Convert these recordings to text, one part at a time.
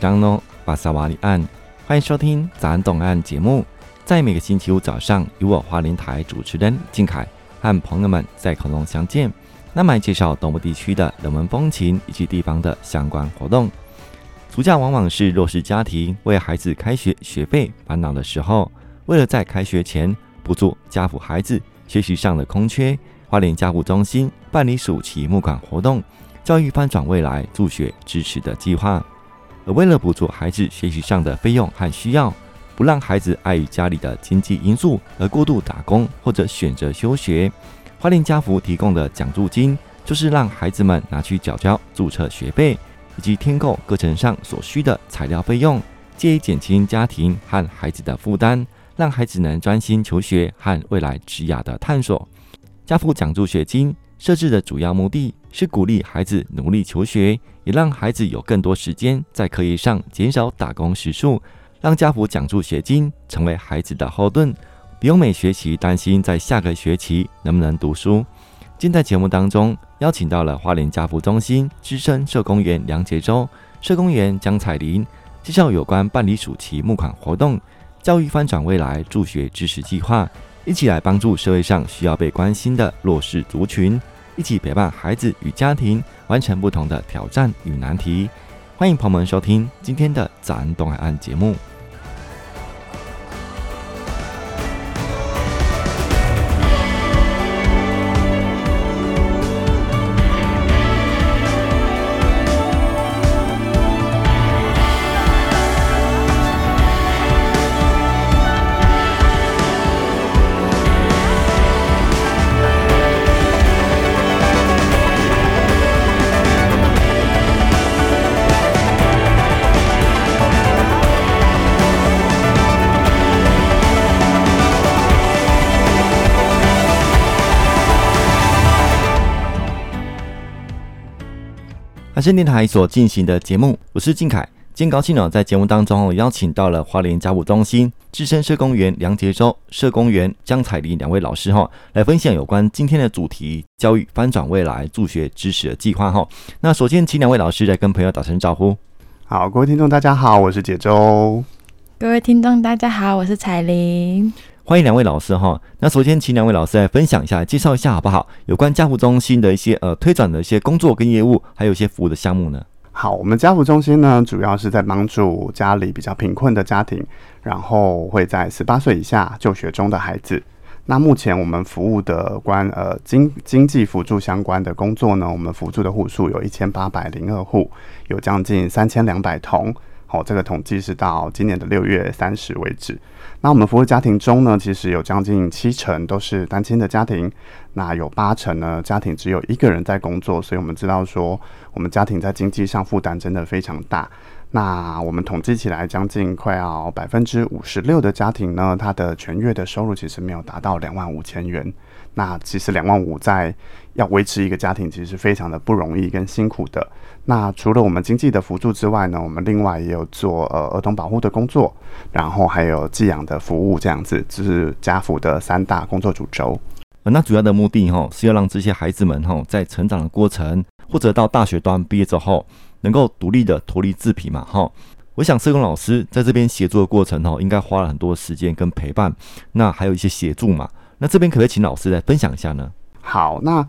张喏，巴萨瓦里安，欢迎收听咱懂案节目。在每个星期五早上，与我花莲台主持人靖凯和朋友们在空中相见，那么介绍东部地区的人文风情以及地方的相关活动。暑假往往是弱势家庭为孩子开学学费烦恼的时候，为了在开学前补足家扶孩子学习上的空缺，花莲家扶中心办理暑期募款活动。教育翻转未来助学支持的计划，而为了补助孩子学习上的费用和需要，不让孩子碍于家里的经济因素而过度打工或者选择休学，花莲家扶提供的奖助金，就是让孩子们拿去缴交注册学费以及添购课程上所需的材料费用，借以减轻家庭和孩子的负担，让孩子能专心求学和未来职涯的探索。家扶奖助学金设置的主要目的，是鼓励孩子努力求学，也让孩子有更多时间在课业上，减少打工时数，让家扶奖助学金成为孩子的后盾，不用每学期担心在下个学期能不能读书。今在节目当中邀请到了花莲家扶中心资深社工员梁杰洲、社工员江彩玲，介绍有关办理暑期募款活动、教育翻转未来助学支持计划，一起来帮助社会上需要被关心的弱势族群。一起陪伴孩子与家庭完成不同的挑战与难题。欢迎朋友们收听今天的早安东海岸节目。海声电台所进行的节目，我是靖凯。今天高兴呢，在节目当中邀请到了花莲家务中心资深社工员梁杰洲、社工员江彩玲两位老师哈，来分享有关今天的主题——教育翻转未来助学支持的计划哈。那首先，请两位老师来跟朋友打声招呼。好，各位听众大家好，我是杰洲。各位听众大家好，我是彩玲。欢迎两位老师哈。那首先请两位老师来分享一下，介绍一下好不好？有关家扶中心的一些呃推展的一些工作跟业务，还有一些服务的项目呢？好，我们家扶中心呢，主要是在帮助家里比较贫困的家庭，然后会在十八岁以下就学中的孩子。那目前我们服务的关呃经经济辅助相关的工作呢，我们辅助的户数有一千八百零二户，有将近三千两百童。好，这个统计是到今年的六月三十为止。那我们服务家庭中呢，其实有将近七成都是单亲的家庭，那有八成呢家庭只有一个人在工作，所以我们知道说，我们家庭在经济上负担真的非常大。那我们统计起来，将近快要百分之五十六的家庭呢，他的全月的收入其实没有达到两万五千元。那其实两万五在要维持一个家庭，其实是非常的不容易跟辛苦的。那除了我们经济的辅助之外呢，我们另外也有做呃儿童保护的工作，然后还有寄养的服务，这样子就是家扶的三大工作主轴。那主要的目的哈是要让这些孩子们哈在成长的过程，或者到大学端毕业之后，能够独立的脱离自贫嘛哈。我想社工老师在这边协助的过程哈，应该花了很多时间跟陪伴，那还有一些协助嘛。那这边可不可以请老师来分享一下呢？好，那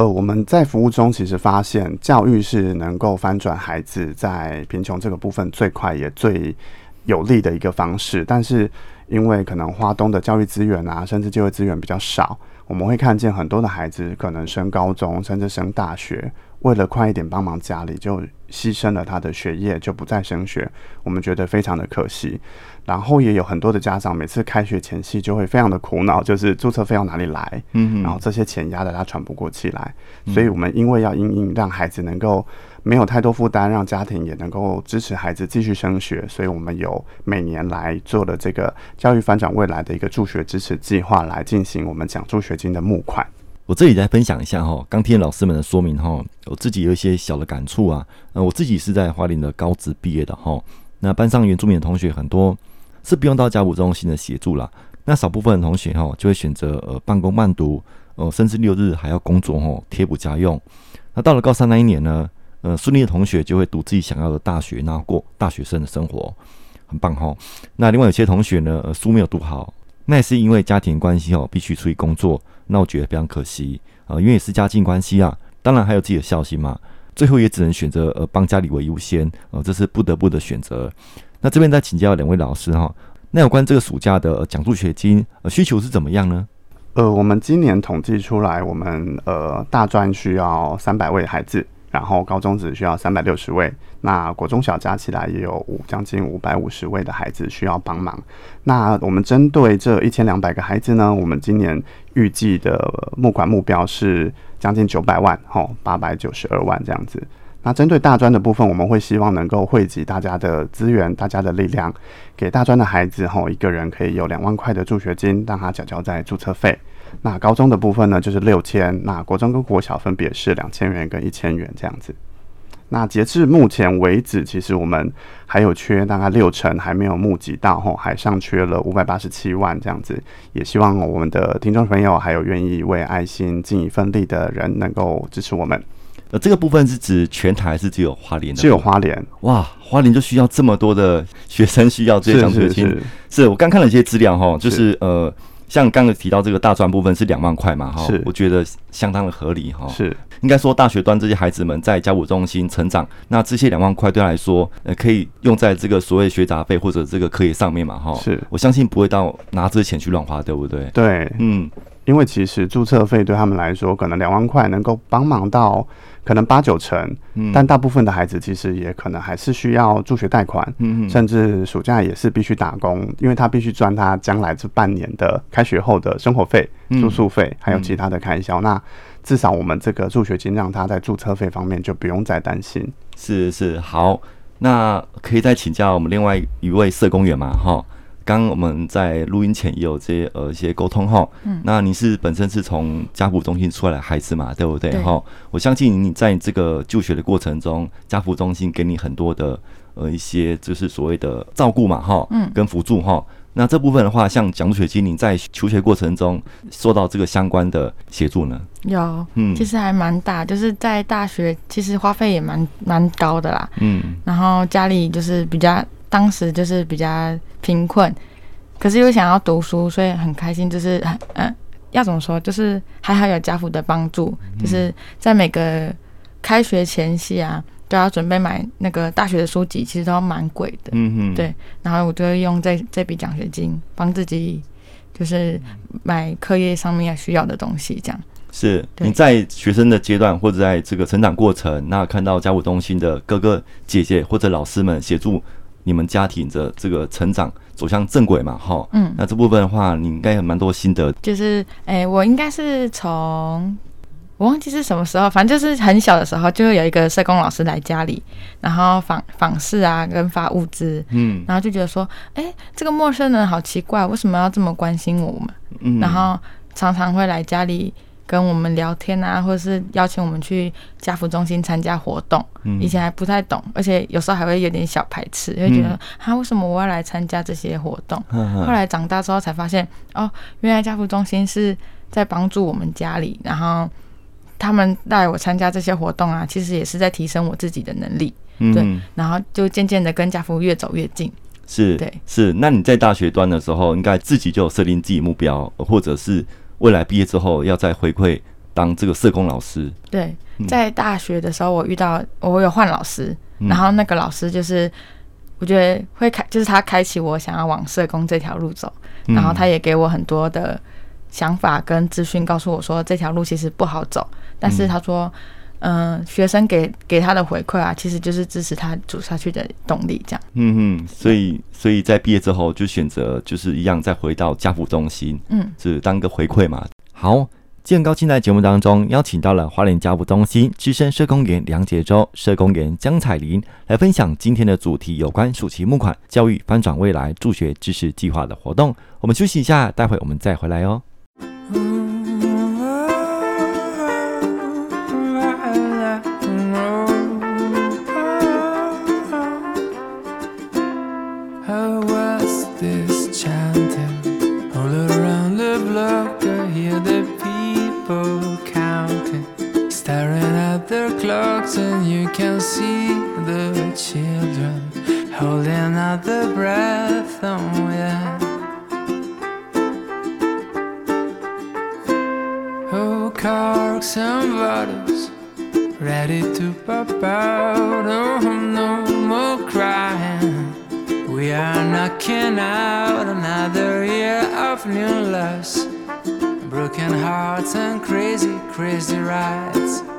呃，我们在服务中其实发现，教育是能够翻转孩子在贫穷这个部分最快也最有利的一个方式。但是因为可能花东的教育资源啊，甚至就业资源比较少，我们会看见很多的孩子可能升高中，甚至升大学，为了快一点帮忙家里，就牺牲了他的学业，就不再升学。我们觉得非常的可惜。然后也有很多的家长，每次开学前夕就会非常的苦恼，就是注册费用哪里来？嗯，然后这些钱压得他喘不过气来。所以我们因为要因应让孩子能够没有太多负担，让家庭也能够支持孩子继续升学，所以我们有每年来做了这个教育翻转未来的一个助学支持计划，来进行我们奖助学金的募款。我这里再分享一下哈，刚听老师们的说明哈，我自己有一些小的感触啊。呃，我自己是在华林的高职毕业的哈，那班上原住民的同学很多。是不用到家扶中心的协助啦。那少部分的同学哈就会选择呃半工半读，呃甚至六日还要工作哈贴补家用。那到了高三那一年呢，呃顺利的同学就会读自己想要的大学，然后过大学生的生活，很棒哈。那另外有些同学呢，呃，书没有读好，那也是因为家庭关系哦，必须出去工作，那我觉得非常可惜啊，呃，因为也是家境关系啊，当然还有自己的孝心嘛，最后也只能选择呃帮家里为优先，呃，这是不得不的选择。那这边再请教两位老师哈，那有关这个暑假的奖助学金呃需求是怎么样呢？呃，我们今年统计出来，我们呃大专需要三百位孩子，然后高中只需要三百六十位，那国中小加起来也有五将近五百五十位的孩子需要帮忙。那我们针对这一千两百个孩子呢，我们今年预计的募款目标是将近九百万，吼，八百九十二万这样子。那针对大专的部分，我们会希望能够汇集大家的资源、大家的力量，给大专的孩子吼，一个人可以有两万块的助学金，让他缴交在注册费。那高中的部分呢，就是六千；那国中跟国小分别是两千元跟一千元这样子。那截至目前为止，其实我们还有缺大概六成还没有募集到吼，还尚缺了五百八十七万这样子。也希望我们的听众朋友还有愿意为爱心尽一份力的人，能够支持我们。呃，这个部分是指全台还是只有花莲的？只有花莲。哇，花莲就需要这么多的学生需要这些奖学金。是，我刚看了一些资料哈，就是，是呃，像刚刚提到这个大专部分是两万块嘛哈，我觉得相当的合理哈。是，应该说大学端这些孩子们在家辅中心成长，那这些两万块对他来说，呃，可以用在这个所谓学杂费或者这个课业上面嘛哈。是，我相信不会到拿这些钱去乱花，对不对？对，嗯，因为其实注册费对他们来说，可能两万块能够帮忙到。可能八九成，但大部分的孩子其实也可能还是需要助学贷款，嗯，甚至暑假也是必须打工，因为他必须赚他将来这半年的开学后的生活费、住宿费，还有其他的开销。那至少我们这个助学金让他在注册费方面就不用再担心。是是，好，那可以再请教我们另外一位社工员嘛？哈。刚我们在录音前也有这些呃一些沟通哈，嗯，那你是本身是从家扶中心出来的孩子嘛，对不对哈？我相信你在这个就学的过程中，家扶中心给你很多的呃一些就是所谓的照顾嘛哈，嗯，跟辅助哈。那这部分的话，像奖助学金，你在求学过程中受到这个相关的协助呢？有，嗯，其实还蛮大，就是在大学其实花费也蛮蛮高的啦，嗯，然后家里就是比较。当时就是比较贫困，可是又想要读书，所以很开心。就是很嗯，要怎么说？就是还好有家父的帮助，就是在每个开学前夕啊，都要准备买那个大学的书籍，其实都蛮贵的。嗯嗯，对。然后我就会用这这笔奖学金帮自己，就是买课业上面要需要的东西，这样。是你在学生的阶段或者在这个成长过程，那看到家务中心的哥哥姐姐或者老师们协助。你们家庭的这个成长走向正轨嘛？哈，嗯，那这部分的话，你应该有蛮多心得。就是，哎、欸，我应该是从我忘记是什么时候，反正就是很小的时候，就会有一个社工老师来家里，然后访访视啊，跟发物资，嗯，然后就觉得说，哎、欸，这个陌生人好奇怪，为什么要这么关心我们？嗯，然后常常会来家里。跟我们聊天啊，或者是邀请我们去家福中心参加活动。以前还不太懂，而且有时候还会有点小排斥，会觉得啊，为什么我要来参加这些活动？后来长大之后才发现，哦，原来家福中心是在帮助我们家里，然后他们带我参加这些活动啊，其实也是在提升我自己的能力。对，然后就渐渐的跟家福越走越近。是，对，是。那你在大学端的时候，应该自己就有设定自己目标，或者是？未来毕业之后要再回馈当这个社工老师。对，在大学的时候我遇到我有换老师，然后那个老师就是我觉得会开，就是他开启我想要往社工这条路走，然后他也给我很多的想法跟资讯，告诉我说这条路其实不好走，但是他说。嗯、呃，学生给给他的回馈啊，其实就是支持他走下去的动力，这样。嗯嗯，所以所以在毕业之后就选择就是一样再回到家福中心，嗯，是当个回馈嘛。好，今天高清在节目当中邀请到了花莲家福中心资深社工员梁杰洲、社工员江彩玲来分享今天的主题，有关暑期募款教育翻转未来助学知识计划的活动。我们休息一下，待会我们再回来哦。at their clocks and you can see the children holding out their breath and wind. Oh, corks and bottles ready to pop out. Oh, no more crying. We are knocking out another year of new loss, broken hearts and crazy, crazy rides.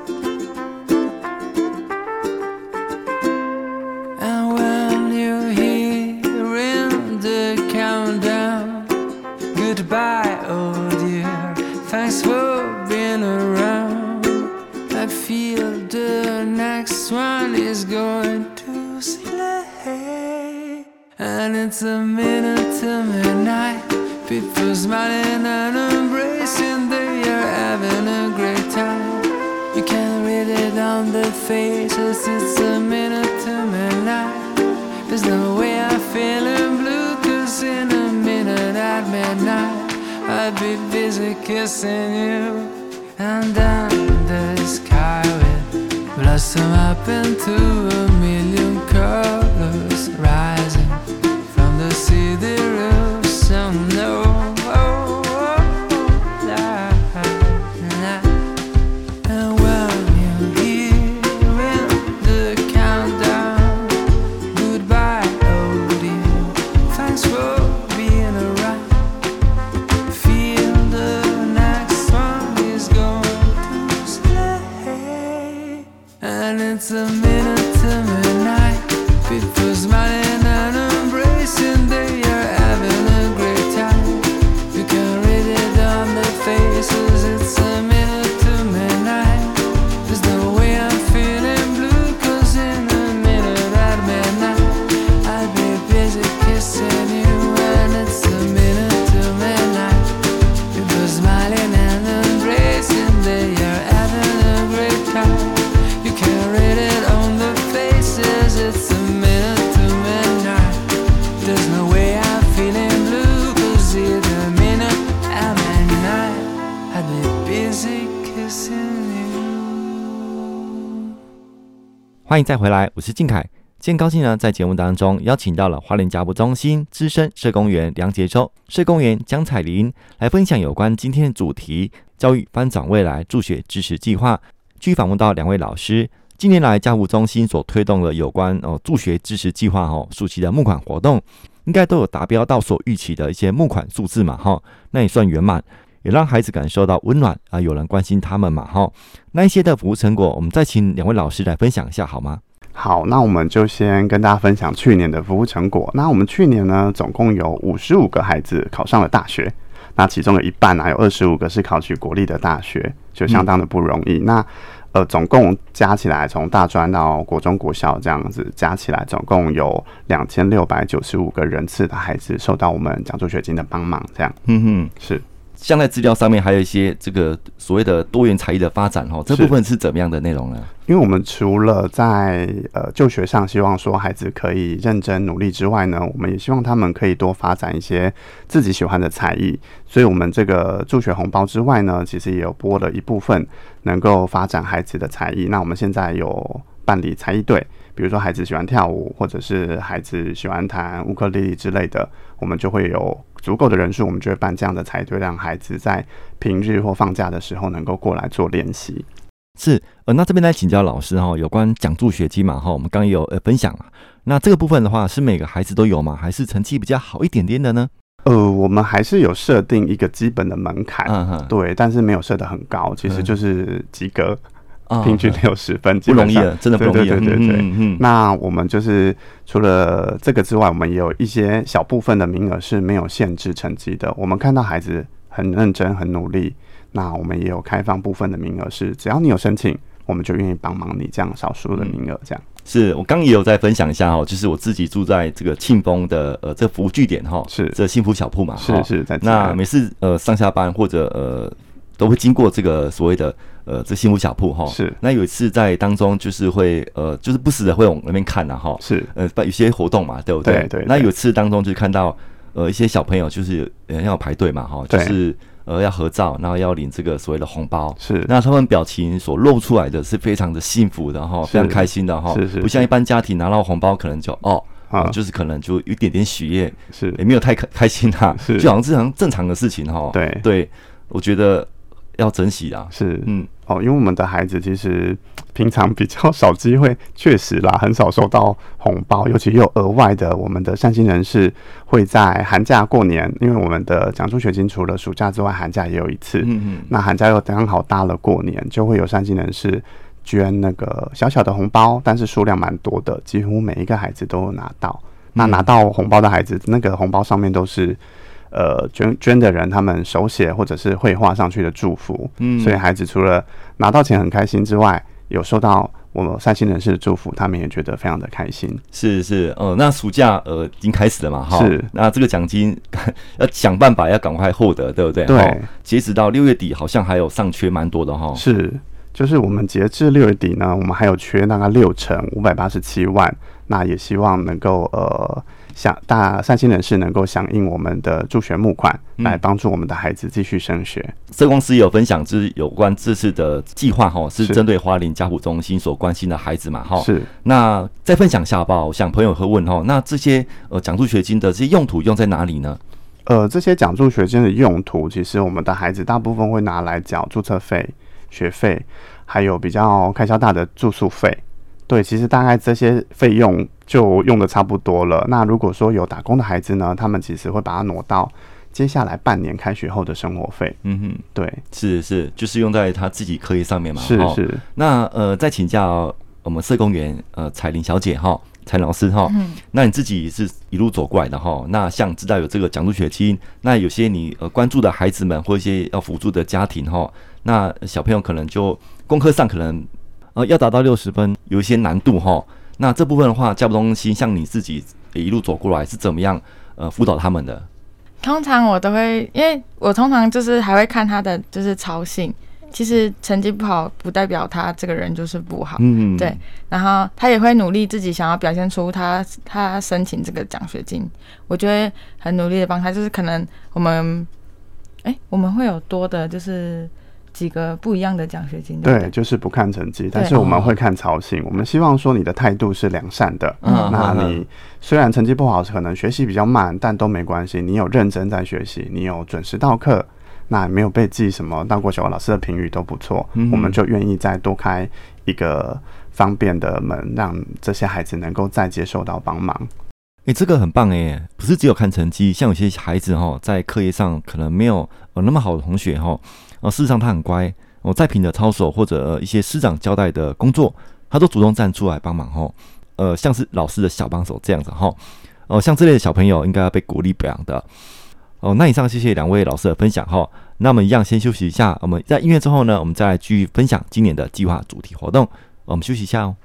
It's a minute to midnight. People smiling and embracing, they are having a great time. You can read it on their faces, it's a minute to midnight. There's no way I'm feeling blue, cause in a minute at midnight, I'd be busy kissing you. And then the sky will blossom up into a million colors rising see the roof. 欢迎再回来，我是靖凯。今天高兴呢，在节目当中邀请到了花莲家扶中心资深社工员梁杰洲、社工员江采玲来分享有关今天的主题——教育翻转未来助学支持计划。据访问到两位老师，近年来家扶中心所推动的有关哦助学支持计划哦，暑期的募款活动，应该都有达标到所预期的一些募款数字嘛哈，那也算圆满，也让孩子感受到温暖啊，有人关心他们嘛哈。那一些的服务成果，我们再请两位老师来分享一下好吗？好，那我们就先跟大家分享去年的服务成果。那我们去年呢，总共有五十五个孩子考上了大学，那其中有一半啊，有二十五个是考取国立的大学，就相当的不容易。嗯、那呃，总共加起来，从大专到国中、国小这样子加起来，总共有两千六百九十五个人次的孩子受到我们奖助学金的帮忙。这样，嗯哼，是。像在资料上面还有一些这个所谓的多元才艺的发展哦，这部分是怎么样的内容呢？因为我们除了在呃就学上希望说孩子可以认真努力之外呢，我们也希望他们可以多发展一些自己喜欢的才艺。所以，我们这个助学红包之外呢，其实也有拨了一部分能够发展孩子的才艺。那我们现在有办理才艺队，比如说孩子喜欢跳舞，或者是孩子喜欢弹乌克丽丽之类的，我们就会有。足够的人数，我们就会办这样的才对，让孩子在平日或放假的时候能够过来做练习。是，呃，那这边来请教老师哈，有关奖助学金嘛哈，我们刚刚有呃分享了。那这个部分的话，是每个孩子都有吗？还是成绩比较好一点点的呢？呃，我们还是有设定一个基本的门槛，嗯哼，对，但是没有设得很高，其实就是及格。平均六十分，不容易了，真的不容易。对对对对，嗯嗯。那我们就是除了这个之外，我们也有一些小部分的名额是没有限制成绩的。我们看到孩子很认真、很努力，那我们也有开放部分的名额，是只要你有申请，我们就愿意帮忙你这样少数的名额。这样是我刚刚也有在分享一下哦，就是我自己住在这个庆丰的呃这服务据点哈，是这幸福小铺嘛，是是在那每次呃上下班或者呃。都会经过这个所谓的呃这幸福小铺哈，是。那有一次在当中就是会呃就是不时的会往那边看呐哈，是。呃办有些活动嘛，对不对？对对。那有一次当中就看到呃一些小朋友就是呃要排队嘛哈，就是呃要合照，然后要领这个所谓的红包。是，那他们表情所露出来的是非常的幸福的哈，非常开心的哈。是是，不像一般家庭拿到红包可能就哦。啊、嗯，就是可能就有一点点喜悦，是也没有太开开心哈、啊，是就好像正常正常的事情哈。对对，我觉得要珍惜啊。是嗯哦，因为我们的孩子其实平常比较 少机会，确实啦，很少收到红包，尤其有额外的，我们的善心人士会在寒假过年，因为我们的奖助学金除了暑假之外，寒假也有一次。嗯嗯，那寒假又刚好搭了过年，就会有善心人士。捐那个小小的红包，但是数量蛮多的，几乎每一个孩子都有拿到。那拿到红包的孩子，那个红包上面都是呃捐捐的人他们手写或者是绘画上去的祝福。嗯，所以孩子除了拿到钱很开心之外，有收到我们善心人士的祝福，他们也觉得非常的开心。是是，呃，那暑假呃已经开始了嘛？哈，是。那这个奖金要想办法要赶快获得，对不对？对。截止到六月底，好像还有上缺蛮多的哈。是。就是我们截至六月底呢，我们还有缺大概六成五百八十七万，那也希望能够呃，响大善心人士能够响应我们的助学募款，来帮助我们的孩子继续升学。嗯、社公司也有分享，之有关这次的计划哈，是针对花莲家谱中心所关心的孩子嘛哈。是。那再分享一下好不好？我想朋友会问哈，那这些呃奖助学金的这些用途用在哪里呢？呃，这些奖助学金的用途，其实我们的孩子大部分会拿来缴注册费。学费，还有比较开销大的住宿费，对，其实大概这些费用就用的差不多了。那如果说有打工的孩子呢，他们其实会把它挪到接下来半年开学后的生活费。嗯哼，对，是是，就是用在他自己课业上面嘛。是是。那呃，再请教我们社工员呃彩玲小姐哈。蔡老师哈，嗯，那你自己是一路走过来的哈。那像知道有这个奖助学金，那有些你呃关注的孩子们或一些要辅助的家庭哈，那小朋友可能就功课上可能呃要达到六十分，有一些难度哈。那这部分的话，教务中心像你自己一路走过来是怎么样呃辅导他们的？通常我都会，因为我通常就是还会看他的就是操性。其实成绩不好不代表他这个人就是不好，嗯，对。然后他也会努力自己想要表现出他他申请这个奖学金，我就会很努力的帮他。就是可能我们，哎，我们会有多的，就是几个不一样的奖学金。对，对，就是不看成绩，但是我们会看操行。我们希望说你的态度是良善的。嗯，那你虽然成绩不好，可能学习比较慢，但都没关系。你有认真在学习，你有准时到课。那没有被记什么，到过小学老师的评语都不错，嗯，我们就愿意再多开一个方便的门，让这些孩子能够再接受到帮忙。诶、欸，这个很棒诶，不是只有看成绩，像有些孩子哈，在课业上可能没有呃那么好的同学哈，事实上他很乖，我在凭着操守或者一些师长交代的工作，他都主动站出来帮忙哈，呃，像是老师的小帮手这样子哈，哦，像这类的小朋友应该要被鼓励表扬的。哦，那以上谢谢两位老师的分享哈。那我们一样先休息一下，我们在音乐之后呢，我们再继续分享今年的计划主题活动。我们休息一下哦。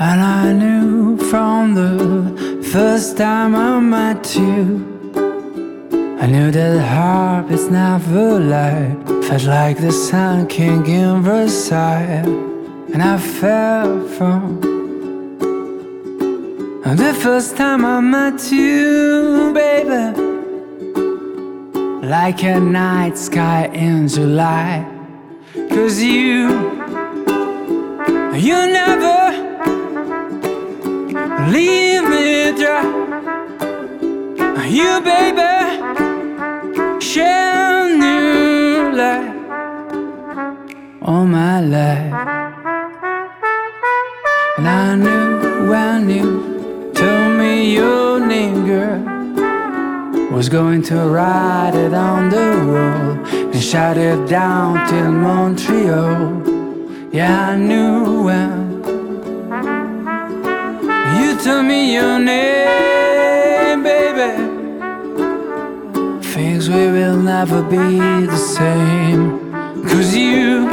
I knew from the first time I met you. I knew that the heart is never light. Felt like the sun king in Versailles. And I fell from the first time I met you, baby. Like a night sky in July. Cause you, you never leave me dry. You, baby share new life all my life. And I knew, I knew, told me your name, girl. Was going to write it on the wall and shout it down till Montreal. Yeah, I knew well. Told me your name, baby things we will never be the same. Cause you,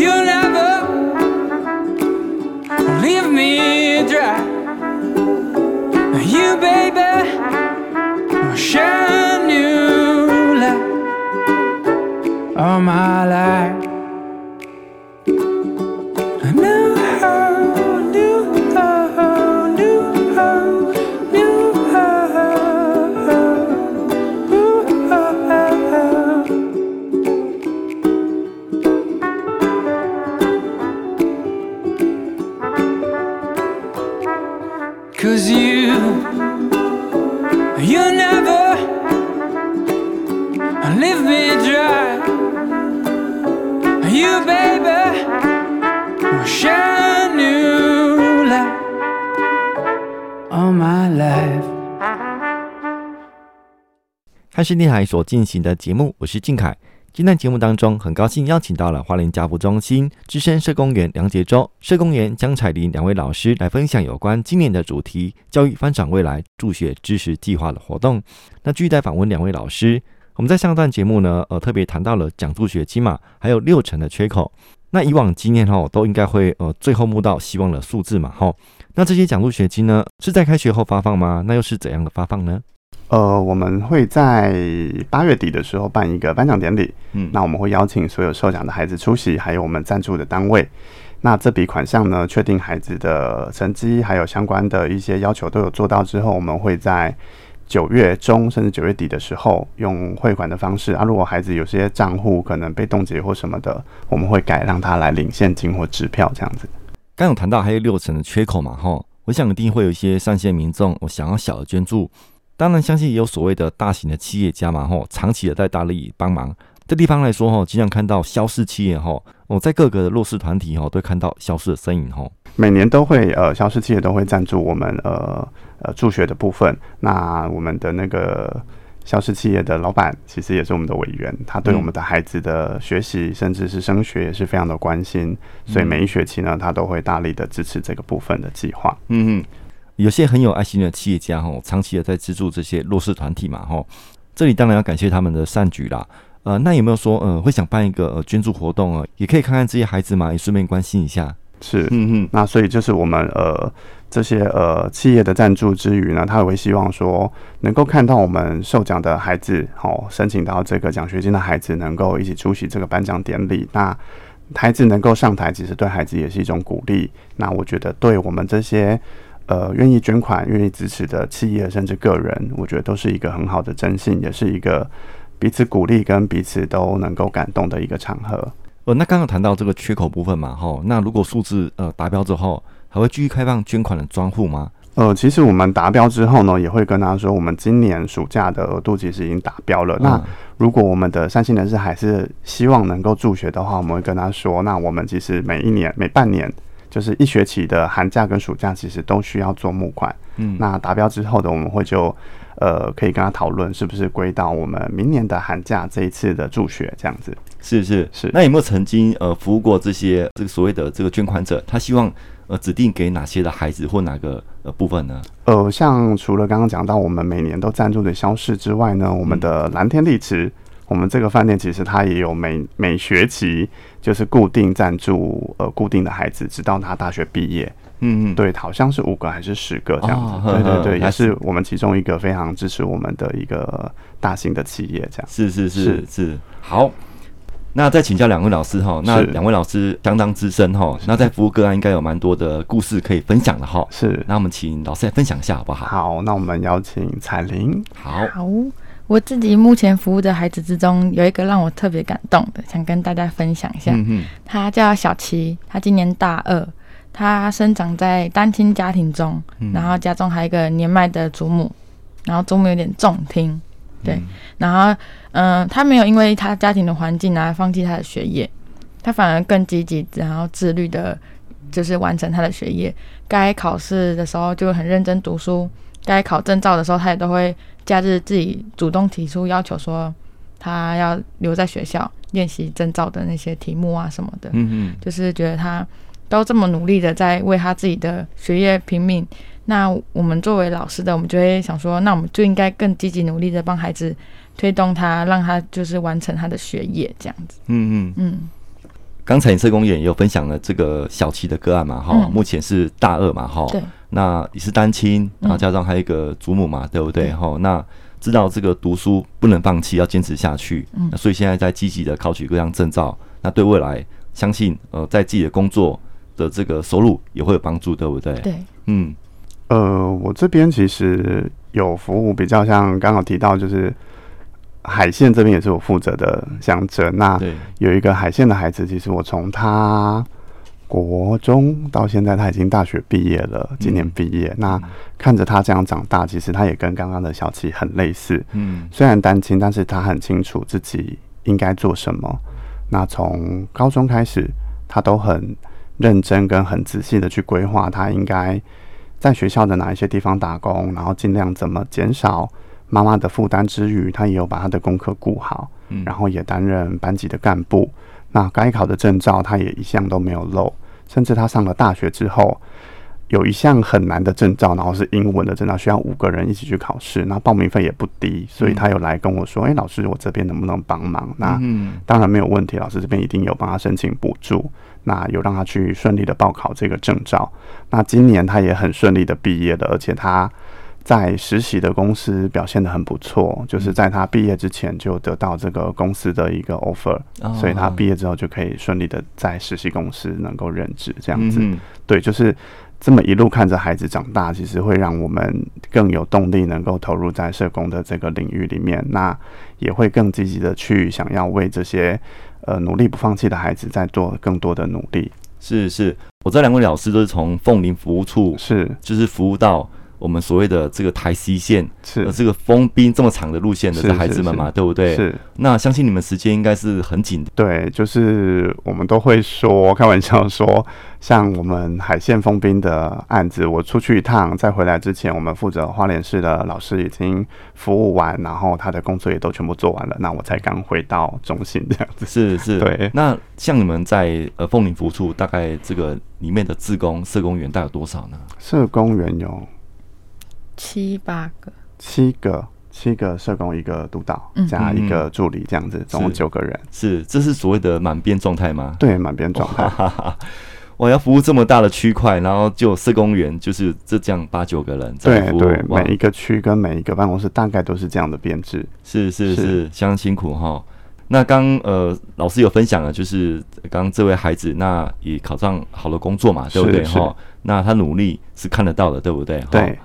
you never leave me dry. You, baby, shine new light all my life. 汉视电台所进行的节目，我是静凯。今天节目当中，很高兴邀请到了花莲家福中心资深社工员梁杰洲、社工员江采玲两位老师来分享有关今年的主题“教育翻转未来助学支持计划”的活动。那继续在访问两位老师，我们在上段节目呢，呃，特别谈到了奖助学金嘛，还有六成的缺口。那以往经验哈，都应该会呃最后募到希望的数字嘛，哈。那这些奖助学金呢，是在开学后发放吗？那又是怎样的发放呢？呃，我们会在八月底的时候办一个颁奖典礼，嗯，那我们会邀请所有受奖的孩子出席，还有我们赞助的单位。那这笔款项呢，确定孩子的成绩还有相关的一些要求都有做到之后，我们会在九月中甚至九月底的时候用汇款的方式啊。如果孩子有些账户可能被冻结或什么的，我们会改让他来领现金或支票这样子。刚有谈到还有六成的缺口嘛，哈，我想一定会有一些上线民众，我想要小额捐助。当然，相信也有所谓的大型的企业家嘛，吼，长期的在大力帮忙。这地方来说，吼，经常看到消失企业，吼，我在各个的弱势团体，吼，都看到消失的身影，吼。每年都会，呃，消失企业都会赞助我们，呃，呃，助学的部分。那我们的那个消失企业的老板，其实也是我们的委员，他对我们的孩子的学习，甚至是升学，也是非常的关心。所以每一学期呢，他都会大力的支持这个部分的计划。嗯嗯。有些很有爱心的企业家哈，长期的在资助这些弱势团体嘛吼，这里当然要感谢他们的善举啦。呃，那有没有说呃会想办一个呃捐助活动啊？也可以看看这些孩子嘛，也顺便关心一下。是，嗯嗯。那所以就是我们呃这些呃企业的赞助之余呢，他也会希望说能够看到我们受奖的孩子，好申请到这个奖学金的孩子能够一起出席这个颁奖典礼。那孩子能够上台，其实对孩子也是一种鼓励。那我觉得对我们这些。呃，愿意捐款、愿意支持的企业甚至个人，我觉得都是一个很好的征信，也是一个彼此鼓励跟彼此都能够感动的一个场合。呃，那刚刚谈到这个缺口部分嘛，哈，那如果数字呃达标之后，还会继续开放捐款的专户吗？呃，其实我们达标之后呢，也会跟他说，我们今年暑假的额度其实已经达标了。嗯、那如果我们的善心人士还是希望能够助学的话，我们会跟他说，那我们其实每一年每半年。就是一学期的寒假跟暑假，其实都需要做募款。嗯，那达标之后的，我们会就呃可以跟他讨论，是不是归到我们明年的寒假这一次的助学这样子。是是是。那有没有曾经呃服务过这些这个所谓的这个捐款者？他希望呃指定给哪些的孩子或哪个呃部分呢？呃，像除了刚刚讲到我们每年都赞助的消逝之外呢，我们的蓝天丽池。我们这个饭店其实它也有每每学期就是固定赞助呃固定的孩子，直到他大学毕业。嗯嗯，对，好像是五个还是十个这样子。哦、对对对，也是我们其中一个非常支持我们的一个大型的企业，这样。是是是是，是。好，那再请教两位老师哈，那两位老师相当资深哈，那在服务个案应该有蛮多的故事可以分享的哈。是，那我们请老师来分享一下好不好？好，那我们邀请彩玲。好。好我自己目前服务的孩子之中，有一个让我特别感动的，想跟大家分享一下。嗯、他叫小琪，他今年大二，他生长在单亲家庭中，嗯、然后家中还有一个年迈的祖母，然后祖母有点重听，对，嗯、然后嗯、呃，他没有因为他家庭的环境啊放弃他的学业，他反而更积极，然后自律的，就是完成他的学业。该考试的时候就很认真读书，该考证照的时候他也都会。假日自己主动提出要求，说他要留在学校练习证照的那些题目啊什么的，嗯嗯，就是觉得他都这么努力的在为他自己的学业拼命，那我们作为老师的，我们就会想说，那我们就应该更积极努力的帮孩子推动他，让他就是完成他的学业这样子，嗯嗯嗯。刚才社工员也有分享了这个小琪的个案嘛，哈、嗯，目前是大二嘛，哈，对，那也是单亲，然后加上还有一个祖母嘛，嗯、对不对？哈，那知道这个读书不能放弃，要坚持下去，嗯，所以现在在积极的考取各项证照，那对未来相信呃，在自己的工作的这个收入也会有帮助，对不对？对，嗯，呃，我这边其实有服务，比较像刚好提到就是。海线这边也是我负责的乡镇，那有一个海线的孩子，其实我从他国中到现在，他已经大学毕业了，今年毕业。嗯、那看着他这样长大，其实他也跟刚刚的小七很类似。嗯，虽然单亲，但是他很清楚自己应该做什么。那从高中开始，他都很认真跟很仔细的去规划，他应该在学校的哪一些地方打工，然后尽量怎么减少。妈妈的负担之余，他也有把他的功课顾好，嗯，然后也担任班级的干部。那该考的证照，他也一项都没有漏。甚至他上了大学之后，有一项很难的证照，然后是英文的证照，需要五个人一起去考试，那报名费也不低，所以他有来跟我说：“哎、嗯欸，老师，我这边能不能帮忙？”那当然没有问题，老师这边一定有帮他申请补助，那有让他去顺利的报考这个证照。那今年他也很顺利的毕业了，而且他。在实习的公司表现的很不错，就是在他毕业之前就得到这个公司的一个 offer，哦，所以他毕业之后就可以顺利的在实习公司能够任职这样子。嗯。对，就是这么一路看着孩子长大，其实会让我们更有动力能够投入在社工的这个领域里面，那也会更积极的去想要为这些呃努力不放弃的孩子再做更多的努力。是是，我这两位老师都是从凤林服务处是，就是服务到。我们所谓的这个台西线，是这个封滨这么长的路线的这孩子们嘛，对不对？是。那相信你们时间应该是很紧的。对，就是我们都会说开玩笑说，像我们海线封滨的案子，我出去一趟，在回来之前，我们负责花莲市的老师已经服务完，然后他的工作也都全部做完了，那我才刚回到中心这样子。是是。对。那像你们在呃凤林服务处，大概这个里面的志工社工员大概有多少呢？社工员有。七八个，七个，七个社工，一个督导加一个助理，这样子，嗯、总共九个人。是，这是所谓的满编状态吗？对，满编状态。我 要服务这么大的区块，然后就社工员就是这这样八九个人在服务。对对，每一个区跟每一个办公室大概都是这样的编制。是是是，是，相当辛苦哈。那刚呃老师有分享了，就是刚这位孩子那也考上好的工作嘛，对不对哈？那他努力是看得到的，对不对？对。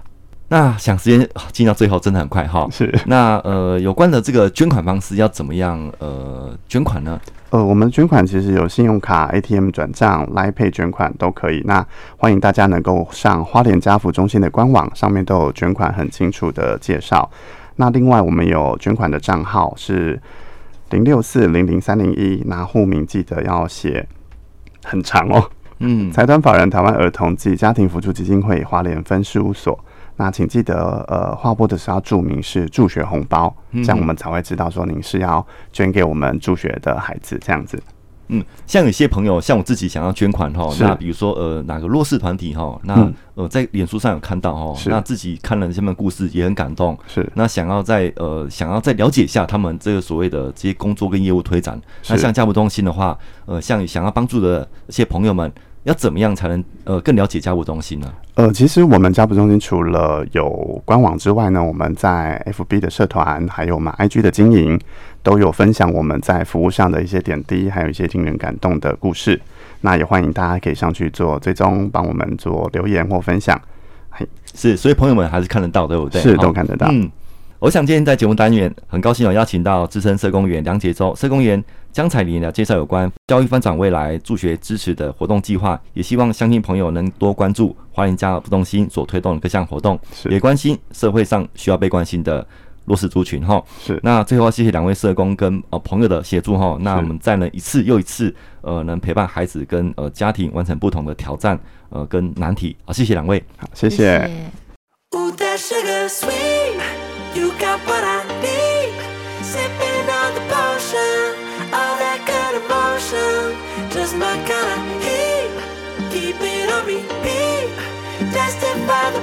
那想时间进到最后真的很快哈，是。那呃有关的这个捐款方式要怎么样呃捐款呢？呃，我们捐款其实有信用卡、ATM 转账、Line Pay 捐款都可以。那欢迎大家能够上花莲家福中心的官网，上面都有捐款很清楚的介绍。那另外我们有捐款的账号是零六四零零三零一，拿户名记得要写很长哦。嗯，财团法人台湾儿童及家庭扶助基金会花莲分事务所。那请记得，呃，划拨的时候要注明是助学红包，这样我们才会知道说您是要捐给我们助学的孩子这样子。嗯，像有些朋友，像我自己想要捐款哈，那比如说呃哪个弱势团体哈，那呃在脸书上有看到哈，那自己看了这们故事也很感动，是那想要再呃想要再了解一下他们这个所谓的这些工作跟业务推展，那像家务中心的话，呃像想要帮助的一些朋友们。要怎么样才能呃更了解家务中心呢？呃，其实我们家谱中心除了有官网之外呢，我们在 FB 的社团，还有我们 IG 的经营，都有分享我们在服务上的一些点滴，还有一些令人感动的故事。那也欢迎大家可以上去做追踪，帮我们做留言或分享。嘿，是，所以朋友们还是看得到，对不对？是，都看得到。嗯，我想今天在节目单元很高兴有邀请到资深社工员梁杰洲社工员。江彩玲来，介绍有关教育翻转未来助学支持的活动计划，也希望乡亲朋友能多关注花莲家不动心所推动的各项活动，也关心社会上需要被关心的弱势族群哈。是。那最后要谢谢两位社工跟呃朋友的协助哈。那我们再能一次又一次呃能陪伴孩子跟呃家庭完成不同的挑战呃跟难题。好，谢谢两位。好，谢谢。You got what I need. Sipping on the potion, all that good emotion, just my kind of heat. Keep it on repeat. Testify the